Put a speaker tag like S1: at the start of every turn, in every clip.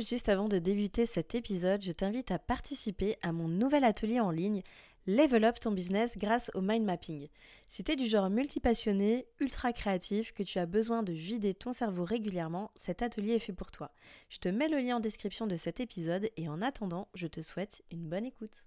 S1: Juste avant de débuter cet épisode, je t'invite à participer à mon nouvel atelier en ligne Level up ton business grâce au mind mapping. Si tu du genre multipassionné, ultra créatif, que tu as besoin de vider ton cerveau régulièrement, cet atelier est fait pour toi. Je te mets le lien en description de cet épisode et en attendant, je te souhaite une bonne écoute.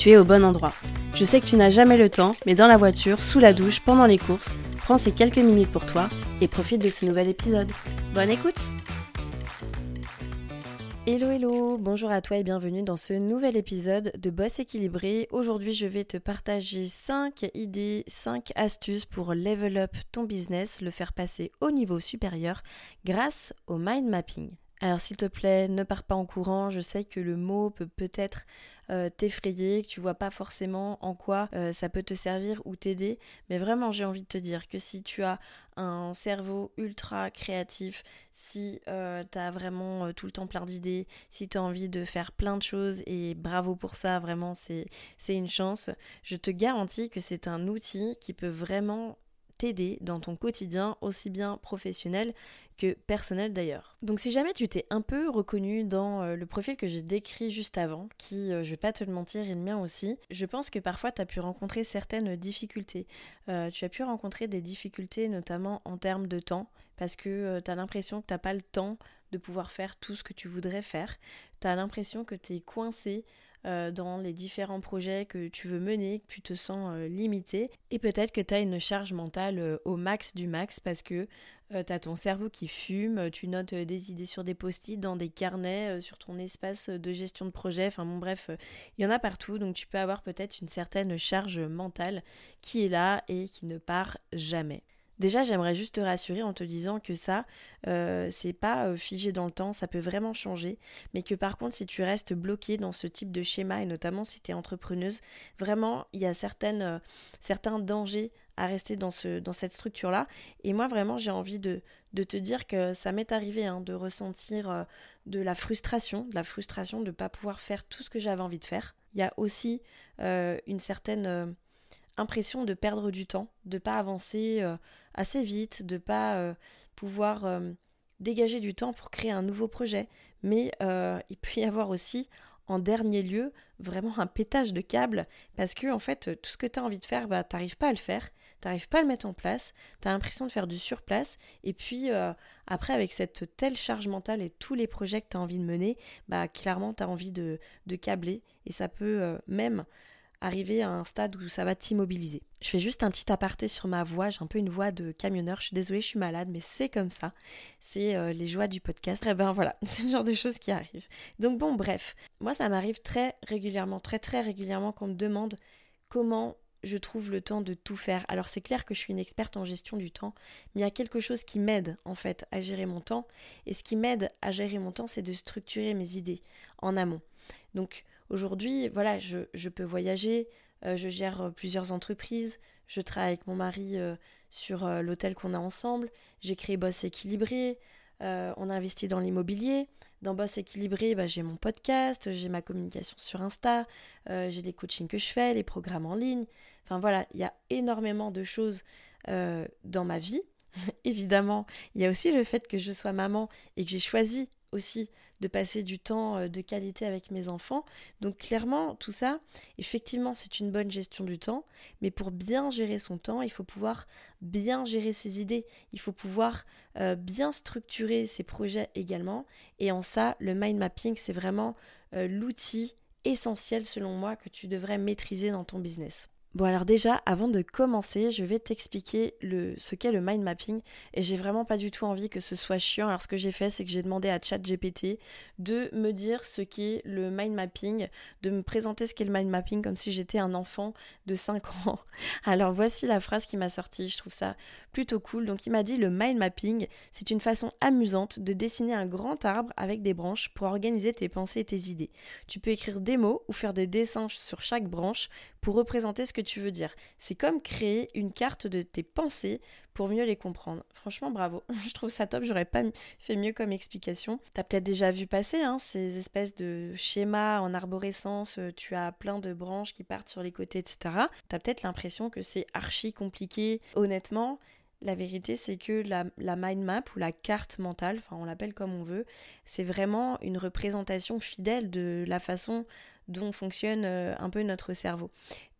S1: tu es au bon endroit. Je sais que tu n'as jamais le temps, mais dans la voiture, sous la douche, pendant les courses, prends ces quelques minutes pour toi et profite de ce nouvel épisode. Bonne écoute Hello hello, bonjour à toi et bienvenue dans ce nouvel épisode de Boss équilibré. Aujourd'hui je vais te partager 5 idées, 5 astuces pour level up ton business, le faire passer au niveau supérieur grâce au mind mapping. Alors s'il te plaît, ne pars pas en courant, je sais que le mot peut peut-être euh, t'effrayer, que tu vois pas forcément en quoi euh, ça peut te servir ou t'aider, mais vraiment j'ai envie de te dire que si tu as un cerveau ultra créatif, si euh, tu as vraiment tout le temps plein d'idées, si tu as envie de faire plein de choses et bravo pour ça, vraiment c'est une chance, je te garantis que c'est un outil qui peut vraiment t'aider dans ton quotidien, aussi bien professionnel que personnel d'ailleurs. Donc si jamais tu t'es un peu reconnu dans euh, le profil que j'ai décrit juste avant, qui, euh, je vais pas te le mentir, est le mien aussi, je pense que parfois tu as pu rencontrer certaines difficultés. Euh, tu as pu rencontrer des difficultés notamment en termes de temps, parce que tu as l'impression que tu n'as pas le temps de pouvoir faire tout ce que tu voudrais faire. Tu as l'impression que tu es coincé euh, dans les différents projets que tu veux mener, que tu te sens euh, limité. Et peut-être que tu as une charge mentale euh, au max du max parce que tu as ton cerveau qui fume, tu notes des idées sur des post-it, dans des carnets, sur ton espace de gestion de projet. Enfin bon bref, il y en a partout. Donc tu peux avoir peut-être une certaine charge mentale qui est là et qui ne part jamais. Déjà, j'aimerais juste te rassurer en te disant que ça, euh, c'est pas euh, figé dans le temps, ça peut vraiment changer, mais que par contre, si tu restes bloqué dans ce type de schéma, et notamment si tu es entrepreneuse, vraiment, il y a certaines, euh, certains dangers à rester dans, ce, dans cette structure-là. Et moi, vraiment, j'ai envie de, de, te dire que ça m'est arrivé hein, de ressentir de la frustration, de la frustration de ne pas pouvoir faire tout ce que j'avais envie de faire. Il y a aussi une certaine impression de perdre du temps, de pas avancer assez vite, de pas euh, pouvoir euh, dégager du temps pour créer un nouveau projet. Mais il peut y avoir aussi, en dernier lieu, vraiment un pétage de câble. Parce que en fait, tout ce que tu as envie de faire, bah, t'arrives pas à le faire, t'arrives pas à le mettre en place, tu as l'impression de faire du surplace, et puis après, avec cette telle charge mentale et tous les projets que tu as envie de mener, bah clairement, tu as envie de, de câbler, et ça peut même arriver à un stade où ça va t'immobiliser. Je fais juste un petit aparté sur ma voix, j'ai un peu une voix de camionneur, je suis désolée, je suis malade, mais c'est comme ça. C'est euh, les joies du podcast. Et eh ben voilà, c'est le genre de choses qui arrivent. Donc bon, bref, moi ça m'arrive très régulièrement, très très régulièrement qu'on me demande comment je trouve le temps de tout faire. Alors c'est clair que je suis une experte en gestion du temps, mais il y a quelque chose qui m'aide en fait à gérer mon temps. Et ce qui m'aide à gérer mon temps, c'est de structurer mes idées en amont. Donc Aujourd'hui, voilà, je, peux voyager, euh, je gère euh, plusieurs entreprises, je travaille avec mon mari euh, sur l'hôtel qu'on a ensemble, j'ai créé Boss Équilibré, on a investi dans l'immobilier. Dans Boss Équilibré, bah, j'ai mon podcast, j'ai ma communication sur Insta, j'ai des coachings que je fais, les programmes en ligne. Enfin voilà, il y a énormément de choses dans ma vie. Évidemment, il y a aussi le fait que je sois maman et que j'ai choisi aussi de passer du temps euh, de qualité avec mes enfants. Donc clairement, tout ça, effectivement, c'est une bonne gestion du temps, mais pour bien gérer son temps, il faut pouvoir bien gérer ses idées, il faut pouvoir euh, bien structurer ses projets également. Et en ça, le mind mapping, c'est vraiment euh, l'outil essentiel selon moi que tu devrais maîtriser dans ton business. Bon alors déjà, avant de commencer, je vais t'expliquer ce qu'est le mind mapping et j'ai vraiment pas du tout envie que ce soit chiant. Alors ce que j'ai fait, c'est que j'ai demandé à ChatGPT de me dire ce qu'est le mind mapping, de me présenter ce qu'est le mind mapping comme si j'étais un enfant de 5 ans. Alors voici la phrase qui m'a sorti, je trouve ça plutôt cool. Donc il m'a dit le mind mapping, c'est une façon amusante de dessiner un grand arbre avec des branches pour organiser tes pensées et tes idées. Tu peux écrire des mots ou faire des dessins sur chaque branche pour représenter ce que tu veux dire. C'est comme créer une carte de tes pensées pour mieux les comprendre. Franchement, bravo. Je trouve ça top. J'aurais pas fait mieux comme explication. T'as peut-être déjà vu passer hein, ces espèces de schémas en arborescence. Euh, tu as plein de branches qui partent sur les côtés, etc. T'as peut-être l'impression que c'est archi compliqué. Honnêtement, la vérité, c'est que la, la, mind map ou la carte mentale, enfin on l'appelle comme on veut, c'est vraiment une représentation fidèle de la façon dont fonctionne euh, un peu notre cerveau.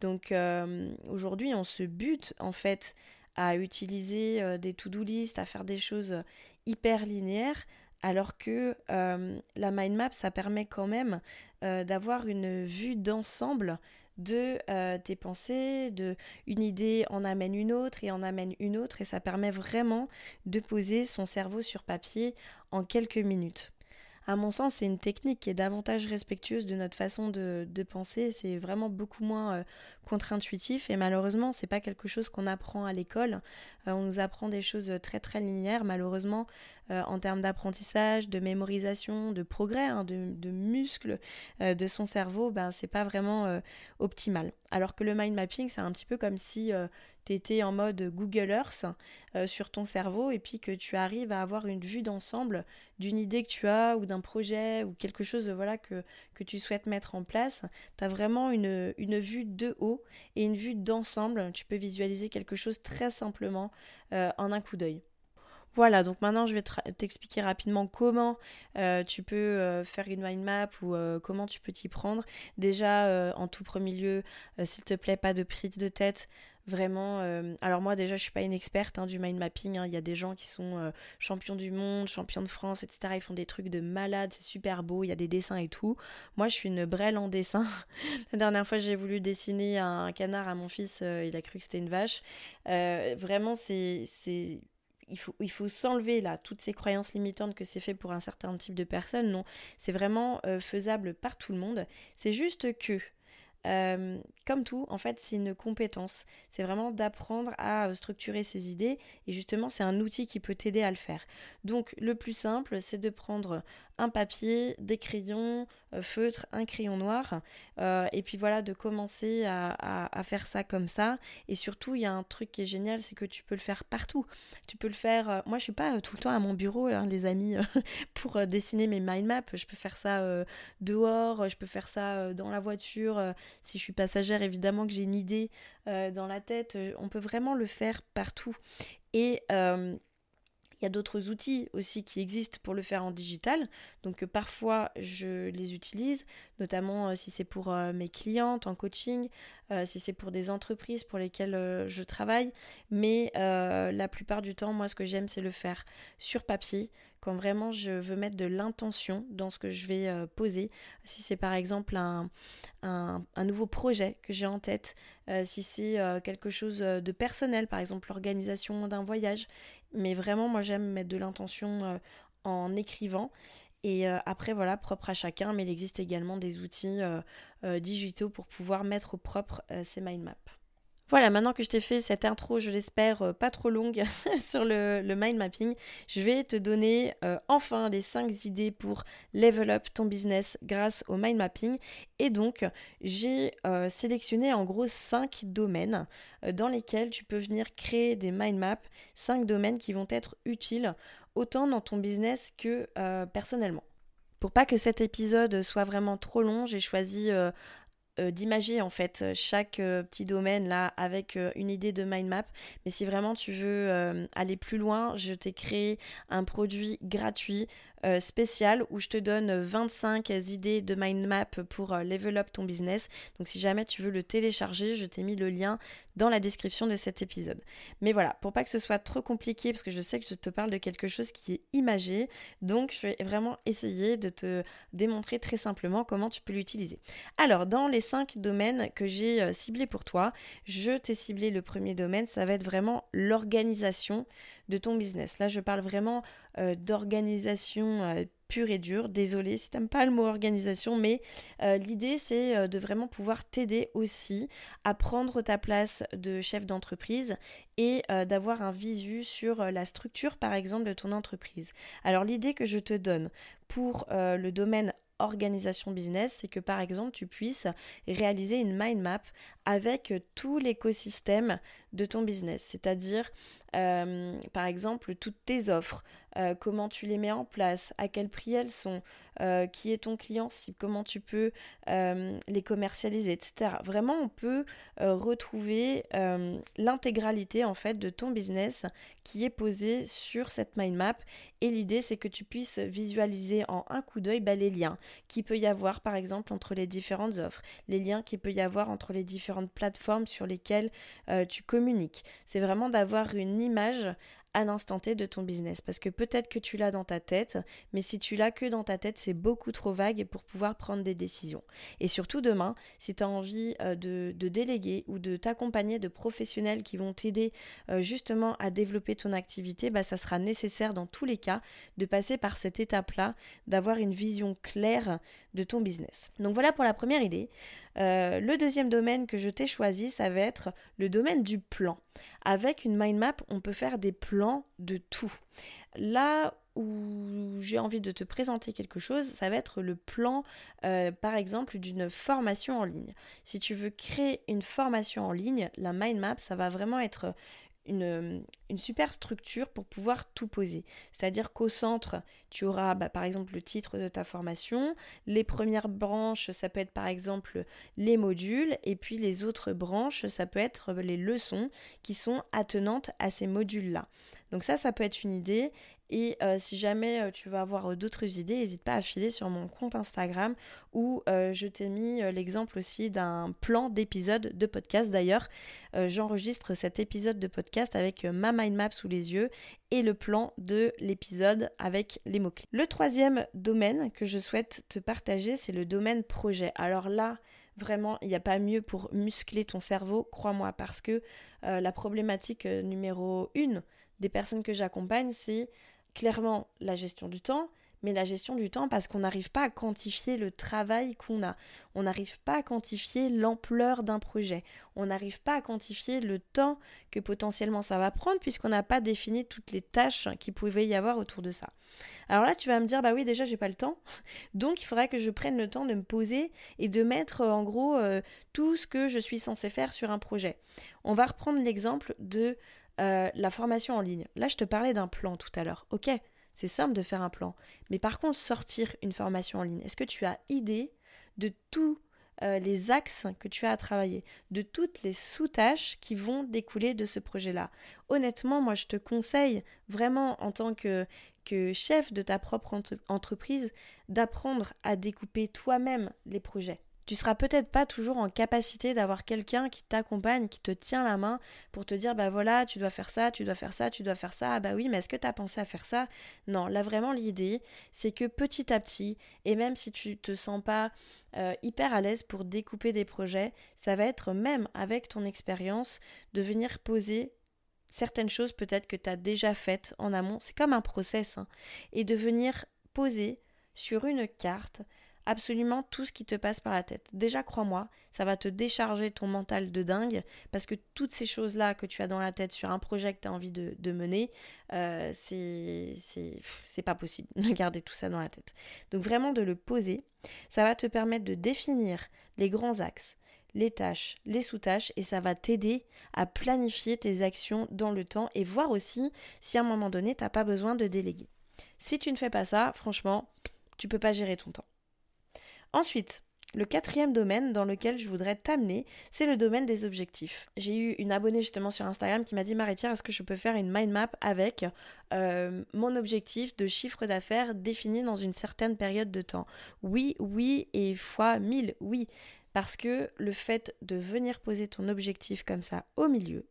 S1: Donc euh, aujourd'hui, on se bute en fait à utiliser euh, des to-do list, à faire des choses hyper linéaires, alors que la mind map, ça permet quand même d'avoir une vue d'ensemble de tes pensées, de une idée en amène une autre et en amène une autre et ça permet vraiment de poser son cerveau sur papier en quelques minutes à mon sens, c'est une technique qui est davantage respectueuse de notre façon de, penser. C'est vraiment beaucoup moins euh, contre-intuitif et malheureusement, c'est pas quelque chose qu'on apprend à l'école. Euh, on nous apprend des choses très très linéaires. Malheureusement, euh, en termes d'apprentissage, de mémorisation, de progrès, hein, de, muscles de son cerveau, ben c'est pas vraiment optimal. Alors que le mind mapping, c'est un petit peu comme si tu étais en mode Google Earth euh, sur ton cerveau et puis que tu arrives à avoir une vue d'ensemble d'une idée que tu as ou d'un projet ou quelque chose voilà que, que tu souhaites mettre en place. Tu as vraiment une, une, vue de haut et une vue d'ensemble. Tu peux visualiser quelque chose très simplement euh, en un coup d'œil. Voilà, donc maintenant je vais t'expliquer rapidement comment euh, tu peux faire une mind map ou comment tu peux t'y prendre. Déjà, en tout premier lieu, s'il te plaît, pas de prise de tête. Vraiment, euh, alors moi déjà je suis pas une experte hein, du mind mapping, hein. il y a des gens qui sont euh, champions du monde, champions de France, etc. Ils font des trucs de malade, c'est super beau, il y a des dessins et tout. Moi je suis une brêle en dessin. La dernière fois j'ai voulu dessiner un canard à mon fils, euh, il a cru que c'était une vache. vraiment c'est... Il faut, s'enlever là toutes ces croyances limitantes que c'est fait pour un certain type de personnes. Non, c'est vraiment faisable par tout le monde. C'est juste que euh, comme tout, en fait, c'est une compétence. C'est vraiment d'apprendre à euh, structurer ses idées et justement, c'est un outil qui peut t'aider à le faire. Donc, le plus simple, c'est de prendre un papier, des crayons, euh, feutre, un crayon noir, et puis voilà, de commencer à, faire ça comme ça. Et surtout, il y a un truc qui est génial, c'est que tu peux le faire partout. Tu peux le faire. moi, je suis pas tout le temps à mon bureau, hein, les amis, pour dessiner mes mind maps. Je peux faire ça dehors, je peux faire ça dans la voiture si je suis passagère, évidemment que j'ai une idée euh, dans la tête. Euh, on peut vraiment le faire partout. Et euh, il y a d'autres outils aussi qui existent pour le faire en digital. Donc parfois je les utilise, notamment si c'est pour mes clientes en coaching, si c'est pour des entreprises pour lesquelles je travaille. Mais la plupart du temps, moi ce que j'aime c'est le faire sur papier quand vraiment je veux mettre de l'intention dans ce que je vais euh, poser. Si c'est par exemple un, un, nouveau projet que j'ai en tête, euh, si c'est euh, quelque chose de personnel, par exemple l'organisation d'un voyage. Mais vraiment, moi j'aime mettre de l'intention en écrivant. Et après, voilà, propre à chacun, mais il existe également des outils digitaux pour pouvoir mettre au propre ces mind maps. Voilà, maintenant que je t'ai fait cette intro, je l'espère, euh, pas trop longue sur le, mind mapping, je vais te donner euh, enfin les 5 idées pour level up ton business grâce au mind mapping. Et donc, j'ai euh, sélectionné en gros 5 domaines dans lesquels tu peux venir créer des mind maps, 5 domaines qui vont être utiles autant dans ton business que personnellement. Pour pas que cet épisode soit vraiment trop long, j'ai choisi d'imager en fait chaque euh, petit domaine là avec euh, une idée de mind map. Mais si vraiment tu veux aller plus loin, je t'ai créé un produit gratuit euh, spécial où je te donne 25 idées de mind map pour euh, level up ton business. Donc si jamais tu veux le télécharger, je t'ai mis le lien dans la description de cet épisode. Mais voilà, pour pas que ce soit trop compliqué, parce que je sais que je te parle de quelque chose qui est imagé, donc je vais vraiment essayer de te démontrer très simplement comment tu peux l'utiliser. Alors, dans les cinq domaines que j'ai euh, ciblés pour toi, je t'ai ciblé le premier domaine, ça va être vraiment l'organisation de ton business. Là, je parle vraiment euh, d'organisation euh, pure et dure. Désolée si t'aimes pas le mot organisation, mais euh, l'idée c'est de vraiment pouvoir t'aider aussi à prendre ta place de chef d'entreprise et d'avoir un visu sur la structure par exemple de ton entreprise. Alors l'idée que je te donne pour le domaine organisation business, c'est que par exemple tu puisses réaliser une mind map avec tout l'écosystème de ton business, c'est-à-dire euh, par exemple toutes tes offres, euh, comment tu les mets en place, à quel prix elles sont, euh, qui est ton client cible, comment tu peux les commercialiser, etc. Vraiment, on peut retrouver l'intégralité en fait de ton business qui est posé sur cette mind map. Et l'idée, c'est que tu puisses visualiser en un coup d'œil bah, les liens qui peut y avoir par exemple entre les différentes offres, les liens qui peut y avoir entre les différentes plateformes sur lesquelles tu communiques. C'est vraiment d'avoir une image à l'instant T de ton business. Parce que peut-être que tu l'as dans ta tête, mais si tu l'as que dans ta tête, c'est beaucoup trop vague pour pouvoir prendre des décisions. Et surtout demain, si tu as envie euh, de, déléguer ou de t'accompagner de professionnels qui vont t'aider euh, justement à développer ton activité, bah, ça sera nécessaire dans tous les cas de passer par cette étape-là, d'avoir une vision claire de ton business. Donc voilà pour la première idée. Euh, le deuxième domaine que je t'ai choisi, ça va être le domaine du plan. Avec une mind map, on peut faire des plans de tout. Là où j'ai envie de te présenter quelque chose, ça va être le plan, euh, par exemple, d'une formation en ligne. Si tu veux créer une formation en ligne, la mind map, ça va vraiment être une, super structure pour pouvoir tout poser. C'est-à-dire qu'au centre, tu auras bah, par exemple le titre de ta formation, les premières branches, ça peut être par exemple les modules, et puis les autres branches, ça peut être les leçons qui sont attenantes à ces modules-là. Donc ça, ça peut être une idée. Et euh, si jamais euh, tu veux avoir euh, d'autres idées, n'hésite pas à filer sur mon compte Instagram où je t'ai mis l'exemple aussi d'un plan d'épisode de podcast. D'ailleurs, j'enregistre cet épisode de podcast avec ma mind map sous les yeux et le plan de l'épisode avec les mots-clés. Le troisième domaine que je souhaite te partager, c'est le domaine projet. Alors là, vraiment, il n'y a pas mieux pour muscler ton cerveau, crois-moi, parce que la problématique numéro une des personnes que j'accompagne, c'est clairement la gestion du temps, mais la gestion du temps parce qu'on n'arrive pas à quantifier le travail qu'on a. On n'arrive pas à quantifier l'ampleur d'un projet. On n'arrive pas à quantifier le temps que potentiellement ça va prendre puisqu'on n'a pas défini toutes les tâches qui pouvaient y avoir autour de ça. Alors là, tu vas me dire, bah oui, déjà, j'ai pas le temps. Donc, il faudrait que je prenne le temps de me poser et de mettre en gros euh, tout ce que je suis censé faire sur un projet. On va reprendre l'exemple de euh, la formation en ligne. Là, je te parlais d'un plan tout à l'heure. Ok, c'est simple de faire un plan. Mais par contre, sortir une formation en ligne, est-ce que tu as idée de tous euh, les axes que tu as à travailler, de toutes les sous-tâches qui vont découler de ce projet-là? Honnêtement, moi, je te conseille vraiment en tant que, que chef de ta propre entreprise d'apprendre à découper toi-même les projets. Tu seras peut-être pas toujours en capacité d'avoir quelqu'un qui t'accompagne, qui te tient la main pour te dire bah voilà, tu dois faire ça, tu dois faire ça, tu dois faire ça. Ah bah oui, mais est-ce que tu as pensé à faire ça? Non, là vraiment l'idée, c'est que petit à petit, et même si tu te sens pas euh, hyper à l'aise pour découper des projets, ça va être même avec ton expérience de venir poser certaines choses peut-être que tu as déjà faites en amont, c'est comme un process, hein, et de venir poser sur une carte absolument tout ce qui te passe par la tête. Déjà, crois-moi, ça va te décharger ton mental de dingue parce que toutes ces choses-là que tu as dans la tête sur un projet que tu as envie de, mener, euh, c'est pas possible de garder tout ça dans la tête. Donc, vraiment de le poser, ça va te permettre de définir les grands axes, les tâches, les sous-tâches et ça va t'aider à planifier tes actions dans le temps et voir aussi si à un moment donné, tu n'as pas besoin de déléguer. Si tu ne fais pas ça, franchement, tu peux pas gérer ton temps. Ensuite, Le quatrième domaine dans lequel je voudrais t'amener, c'est le domaine des objectifs. J'ai eu une abonnée justement sur Instagram qui m'a dit Marie-Pierre, est-ce que je peux faire une mind map avec euh, mon objectif de chiffre d'affaires défini dans une certaine période de temps? Oui, oui, et fois mille, oui. Parce que le fait de venir poser ton objectif comme ça au milieu,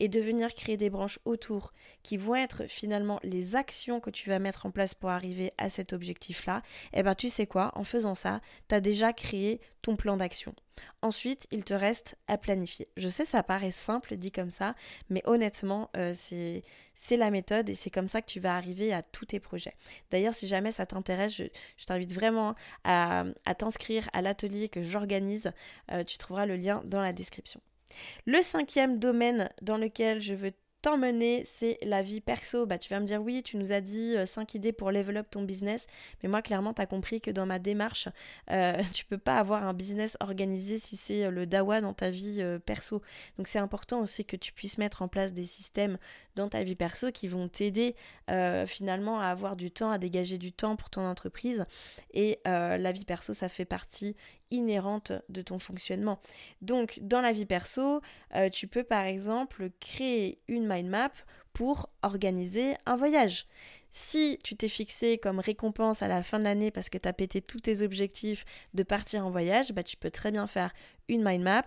S1: et de venir créer des branches autour qui vont être finalement les actions que tu vas mettre en place pour arriver à cet objectif-là, eh ben tu sais quoi, en faisant ça, tu as déjà créé ton plan d'action. Ensuite, il te reste à planifier. Je sais, ça paraît simple dit comme ça, mais honnêtement, euh, c'est la méthode et c'est comme ça que tu vas arriver à tous tes projets. D'ailleurs, si jamais ça t'intéresse, je, t'invite vraiment à, t'inscrire à l'atelier que j'organise. Euh, tu trouveras le lien dans la description. Le cinquième domaine dans lequel je veux t'emmener, c'est la vie perso. Bah, tu vas me dire, oui, tu nous as dit 5 euh, idées pour level up ton business, mais moi, clairement, tu as compris que dans ma démarche, euh, tu peux pas avoir un business organisé si c'est euh, le dawa dans ta vie perso. Donc, c'est important aussi que tu puisses mettre en place des systèmes dans ta vie perso qui vont t'aider finalement à avoir du temps, à dégager du temps pour ton entreprise. Et la vie perso, ça fait partie inhérente de ton fonctionnement. Donc dans la vie perso, euh, tu peux par exemple créer une mind map pour organiser un voyage. Si tu t'es fixé comme récompense à la fin de l'année parce que tu as pété tous tes objectifs de partir en voyage, bah, tu peux très bien faire une mind map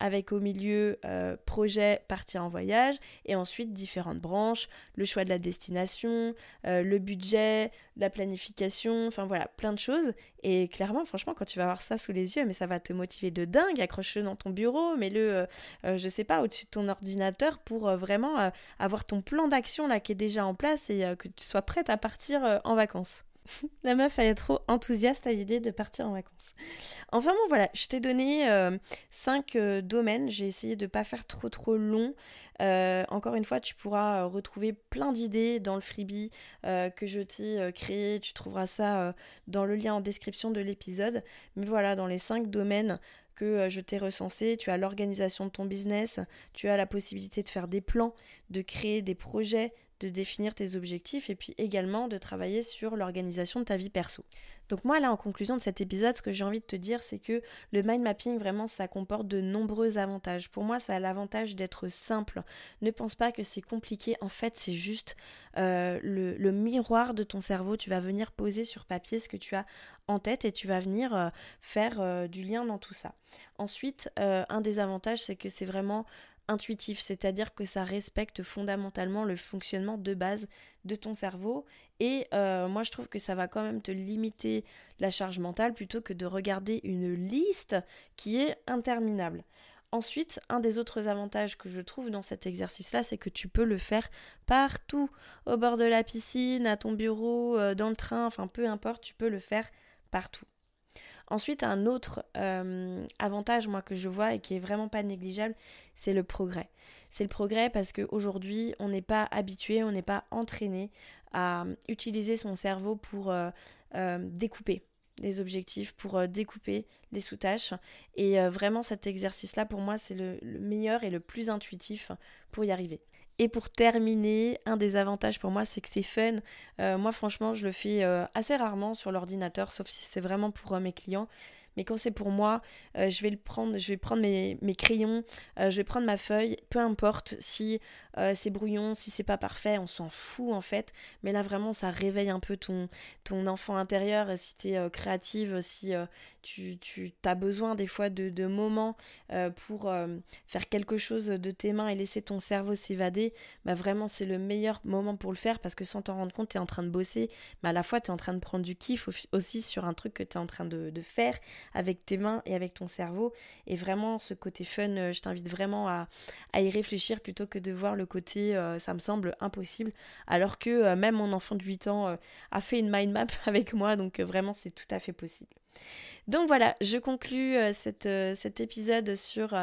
S1: avec au milieu euh, projet partir en voyage et ensuite différentes branches, le choix de la destination, euh, le budget, la planification, enfin voilà, plein de choses. Et clairement, franchement, quand tu vas avoir ça sous les yeux, mais ça va te motiver de dingue, accroche-le dans ton bureau, mets-le, euh, je sais pas, au-dessus de ton ordinateur pour vraiment avoir ton plan d'action là qui est déjà en place et que tu sois prête à partir en vacances. La meuf, elle est trop enthousiaste à l'idée de partir en vacances. Enfin bon, voilà, je t'ai donné 5 euh, euh, domaines. J'ai essayé de pas faire trop trop long. Euh, encore une fois, tu pourras retrouver plein d'idées dans le freebie que je t'ai créé. Tu trouveras ça dans le lien en description de l'épisode. Mais voilà, dans les 5 domaines que je t'ai recensés, tu as l'organisation de ton business, tu as la possibilité de faire des plans, de créer des projets, de définir tes objectifs et puis également de travailler sur l'organisation de ta vie perso. Donc moi là en conclusion de cet épisode, ce que j'ai envie de te dire c'est que le mind mapping vraiment ça comporte de nombreux avantages. Pour moi ça a l'avantage d'être simple. Ne pense pas que c'est compliqué, en fait c'est juste euh, le, miroir de ton cerveau. Tu vas venir poser sur papier ce que tu as en tête et tu vas venir euh, faire euh, du lien dans tout ça. Ensuite, un des avantages c'est que c'est vraiment intuitif, c'est-à-dire que ça respecte fondamentalement le fonctionnement de base de ton cerveau. Et euh, moi, je trouve que ça va quand même te limiter la charge mentale plutôt que de regarder une liste qui est interminable. Ensuite, un des autres avantages que je trouve dans cet exercice-là, c'est que tu peux le faire partout, au bord de la piscine, à ton bureau, euh, dans le train, enfin peu importe, tu peux le faire partout. Ensuite, un autre euh, avantage, moi, que je vois et qui est vraiment pas négligeable, c'est le progrès. C'est le progrès parce qu'aujourd'hui, on n'est pas habitué, on n'est pas entraîné à utiliser son cerveau pour euh, euh, découper les objectifs, pour découper les sous-tâches. Et vraiment, cet exercice-là, pour moi, c'est le, meilleur et le plus intuitif pour y arriver. Et pour terminer, un des avantages pour moi, c'est que c'est fun. Euh, moi, franchement, je le fais euh, assez rarement sur l'ordinateur, sauf si c'est vraiment pour euh, mes clients. Mais quand c'est pour moi, je vais le prendre, je vais prendre mes, crayons, je vais prendre ma feuille, peu importe si euh, c'est brouillon, si c'est pas parfait, on s'en fout en fait. Mais là vraiment, ça réveille un peu ton, enfant intérieur. Si tu es créative, si tu, tu as besoin des fois de, moments pour faire quelque chose de tes mains et laisser ton cerveau s'évader, bah vraiment c'est le meilleur moment pour le faire parce que sans t'en rendre compte, tu es en train de bosser, mais à la fois tu es en train de prendre du kiff aussi sur un truc que tu es en train de, faire avec tes mains et avec ton cerveau. Et vraiment, ce côté fun, euh, je t'invite vraiment à, y réfléchir plutôt que de voir le côté euh, ça me semble impossible. Alors que euh, même mon enfant de 8 ans a fait une mind map avec moi, donc vraiment, c'est tout à fait possible. Donc voilà, je conclus cet épisode sur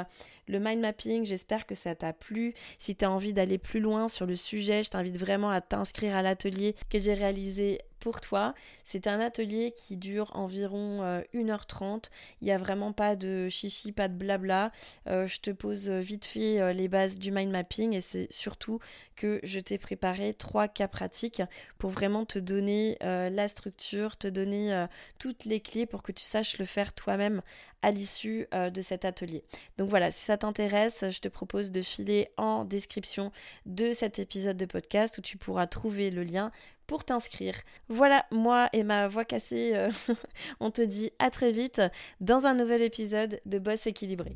S1: le mind mapping. J'espère que ça t'a plu. Si tu as envie d'aller plus loin sur le sujet, je t'invite vraiment à t'inscrire à l'atelier que j'ai réalisé pour toi. C'est un atelier qui dure environ 1h30. Euh, Il n'y a vraiment pas de chichi, pas de blabla. Euh, je te pose vite fait les bases du mind mapping et c'est surtout que je t'ai préparé trois cas pratiques pour vraiment te donner la structure, te donner toutes les clés pour que tu saches le faire toi-même à l'issue de cet atelier. Donc voilà, si ça t'intéresse, je te propose de filer en description de cet épisode de podcast où tu pourras trouver le lien pour t'inscrire. Voilà, moi et ma voix cassée, euh, on te dit à très vite dans un nouvel épisode de Boss équilibré.